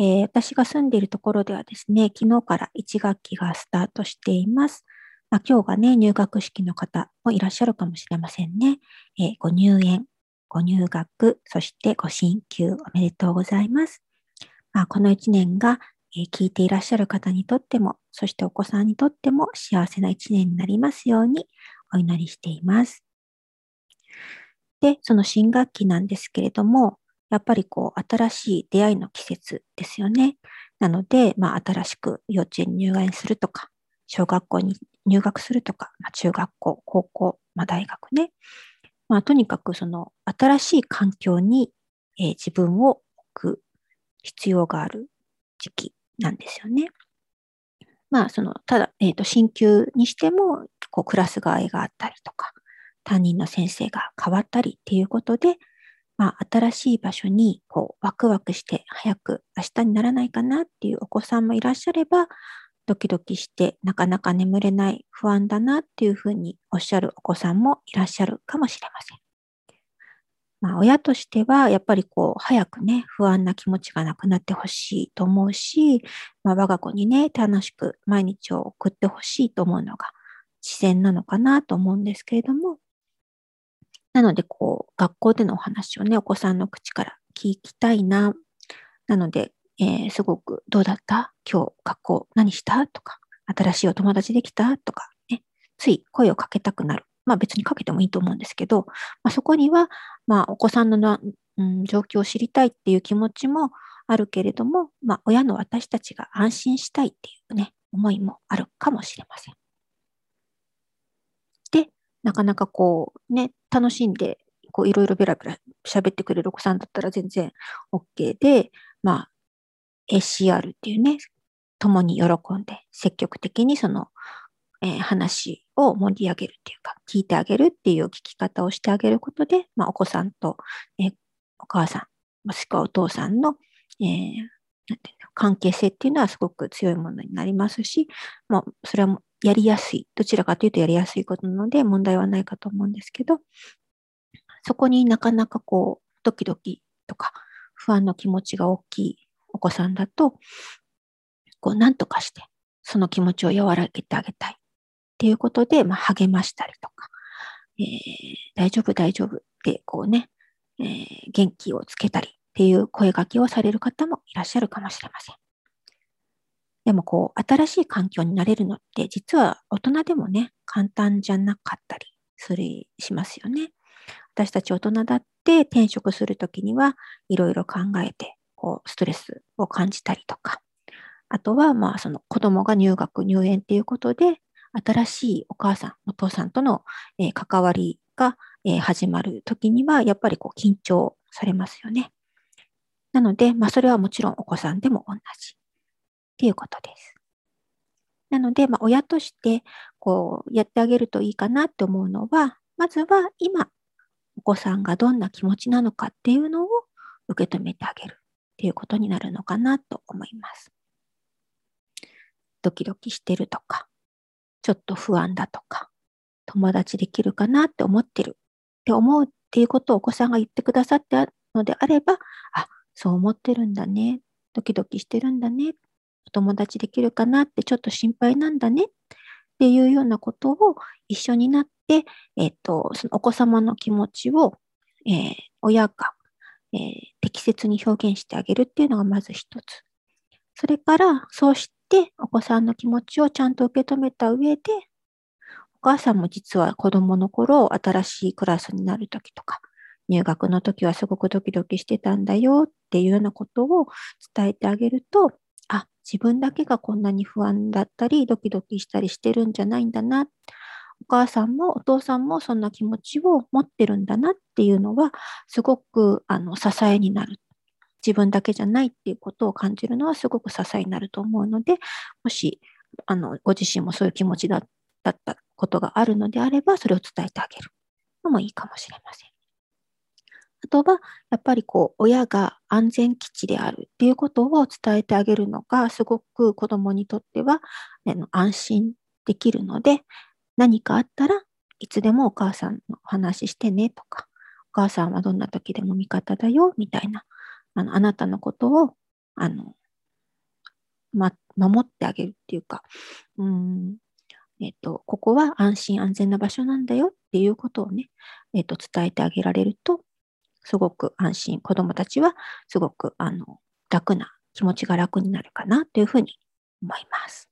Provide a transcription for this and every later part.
えー、私が住んでいるところではですね、昨日から1学期がスタートしています。まあ、今日がね、入学式の方もいらっしゃるかもしれませんね。えー、ご入園、ご入学、そしてご進級おめでとうございます。まあ、この1年が、えー、聞いていらっしゃる方にとっても、そしてお子さんにとっても幸せな1年になりますようにお祈りしています。で、その新学期なんですけれども、やっぱりこう、新しい出会いの季節ですよね。なので、まあ、新しく幼稚園に入園するとか、小学校に入学するとか、まあ、中学校、高校、まあ、大学ね。まあ、とにかくその新しい環境に、えー、自分を置く必要がある時期なんですよね。まあ、その、ただ、えっ、ー、と、進級にしても、こう、クラス替えがあったりとか、担任の先生が変わったりっていうことで、まあ、新しい場所にこうワクワクして早く明日にならないかなっていうお子さんもいらっしゃれば、ドキドキしてなかなか眠れない不安だなっていうふうにおっしゃるお子さんもいらっしゃるかもしれません。まあ、親としては、やっぱりこう、早くね、不安な気持ちがなくなってほしいと思うし、まあ、我が子にね、楽しく毎日を送ってほしいと思うのが自然なのかなと思うんですけれども、なので、こう、学校でのお話をね、お子さんの口から聞きたいな。なので、えー、すごくどうだった？今日学校何した？とか、新しいお友達できた？とか、ね、つい声をかけたくなる。まあ別にかけてもいいと思うんですけど、まあ、そこには、まあお子さんの、うん、状況を知りたいっていう気持ちもあるけれども、まあ親の私たちが安心したいっていうね、思いもあるかもしれません。なかなかこうね、楽しんで、こういろいろベラベラ喋ってくれるお子さんだったら全然 OK で、まあ、ACR っていうね、共に喜んで積極的にその、えー、話を盛り上げるっていうか、聞いてあげるっていう聞き方をしてあげることで、まあ、お子さんと、えー、お母さん、もしくはお父さんの、えー、なんていうの関係性っていうのはすごく強いものになりますし、まあ、それはやりやすい。どちらかというとやりやすいことなので問題はないかと思うんですけど、そこになかなかこう、ドキドキとか不安の気持ちが大きいお子さんだと、こう、なんとかして、その気持ちを和らげてあげたい。っていうことで、まあ、励ましたりとか、えー、大丈夫、大丈夫って、こうね、えー、元気をつけたりっていう声掛けをされる方もいらっしゃるかもしれません。でもこう、新しい環境になれるのって、実は大人でもね、簡単じゃなかったりする、しますよね。私たち大人だって転職するときにはいろいろ考えて、こう、ストレスを感じたりとか、あとは、まあ、その子供が入学、入園っていうことで、新しいお母さん、お父さんとの、えー、関わりが、えー、始まるときには、やっぱりこう緊張されますよね。なので、まあ、それはもちろんお子さんでも同じ。っていうことです。なので、まあ、親として、こう、やってあげるといいかなって思うのは、まずは今、お子さんがどんな気持ちなのかっていうのを受け止めてあげるっていうことになるのかなと思います。ドキドキしてるとか、ちょっと不安だとか、友達できるかなって思ってるって思うっていうことをお子さんが言ってくださったのであれば、あ、そう思ってるんだね。ドキドキしてるんだね。お友達できるかなってちょっと心配なんだねっていうようなことを一緒になって、え、ー、と、そのお子様の気持ちを、えー、親が、えー、適切に表現してあげるっていうのがまず一つ。それから、そうしてお子さんの気持ちをちゃんと受け止めた上で、お母さんも実は子供の頃、新しいクラスになるときとか、入学の時はすごくドキドキしてたんだよっていうようなことを伝えてあげると、自分だけがこんなに不安だったり、ドキドキしたりしてるんじゃないんだな。お母さんもお父さんもそんな気持ちを持ってるんだなっていうのは、すごくあの支えになる。自分だけじゃないっていうことを感じるのはすごく支えになると思うので、もし、あの、ご自身もそういう気持ちだったことがあるのであれば、それを伝えてあげるのもいいかもしれません。あとは、やっぱりこう、親が安全基地であるっていうことを伝えてあげるのが、すごく子供にとっては、安心できるので、何かあったらいつでもお母さんの話してねとか、お母さんはどんな時でも味方だよみたいな、あのあなたのことを、あの、ま、守ってあげるっていうか、うん、えっ、と、ここは安心安全な場所なんだよっていうことをね、えっ、と、伝えてあげられると、すごく安心、子供たちはすごく、あの、楽な気持ちが楽になるかなというふうに思います。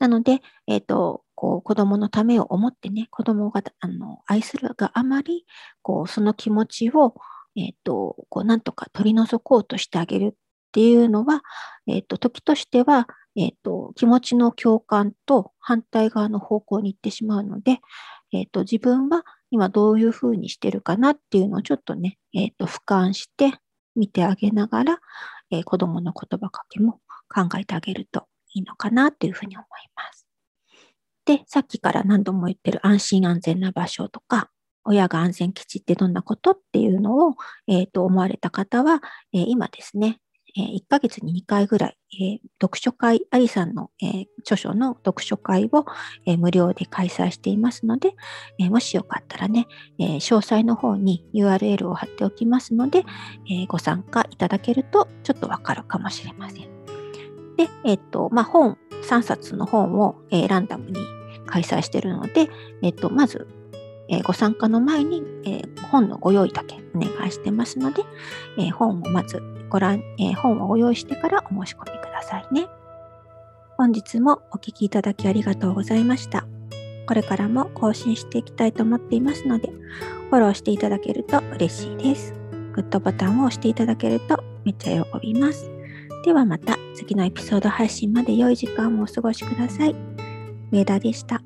なので、え、ー、と、こう子供のためを思ってね、子供があの愛するがあまり、こうその気持ちを、え、ー、と、こうなんとか取り除こうとしてあげるっていうのは、え、ー、と、時としては、えっ、と、気持ちの共感と反対側の方向に行ってしまうので、えっ、と、自分は今どういうふうにしてるかなっていうのをちょっとね、えっ、と、俯瞰して見てあげながら、えー、子供の言葉かけも考えてあげるといいのかなというふうに思います。で、さっきから何度も言ってる安心安全な場所とか、親が安全基地ってどんなことっていうのを、えー、と思われた方は、えー、今ですね、え、1ヶ月に2回ぐらい、え、読書会、アリさんの、え、著書の読書会を、え、無料で開催していますので、え、もしよかったらね、え、詳細の方に URL を貼っておきますので、え、ご参加いただけるとちょっとわかるかもしれません。で、えっ、と、まあ、本、3冊の本を、え、ランダムに開催しているので、えっ、と、まず、え、ご参加の前に、え、本のご用意だけお願いしてますので、え本をまずご覧、え本をご用意してからお申し込みくださいね。本日もお聴きいただきありがとうございました。これからも更新していきたいと思っていますので、フォローしていただけると嬉しいです。グッドボタンを押していただけるとめっちゃ喜びます。ではまた次のエピソード配信まで良い時間をお過ごしください。上田でした。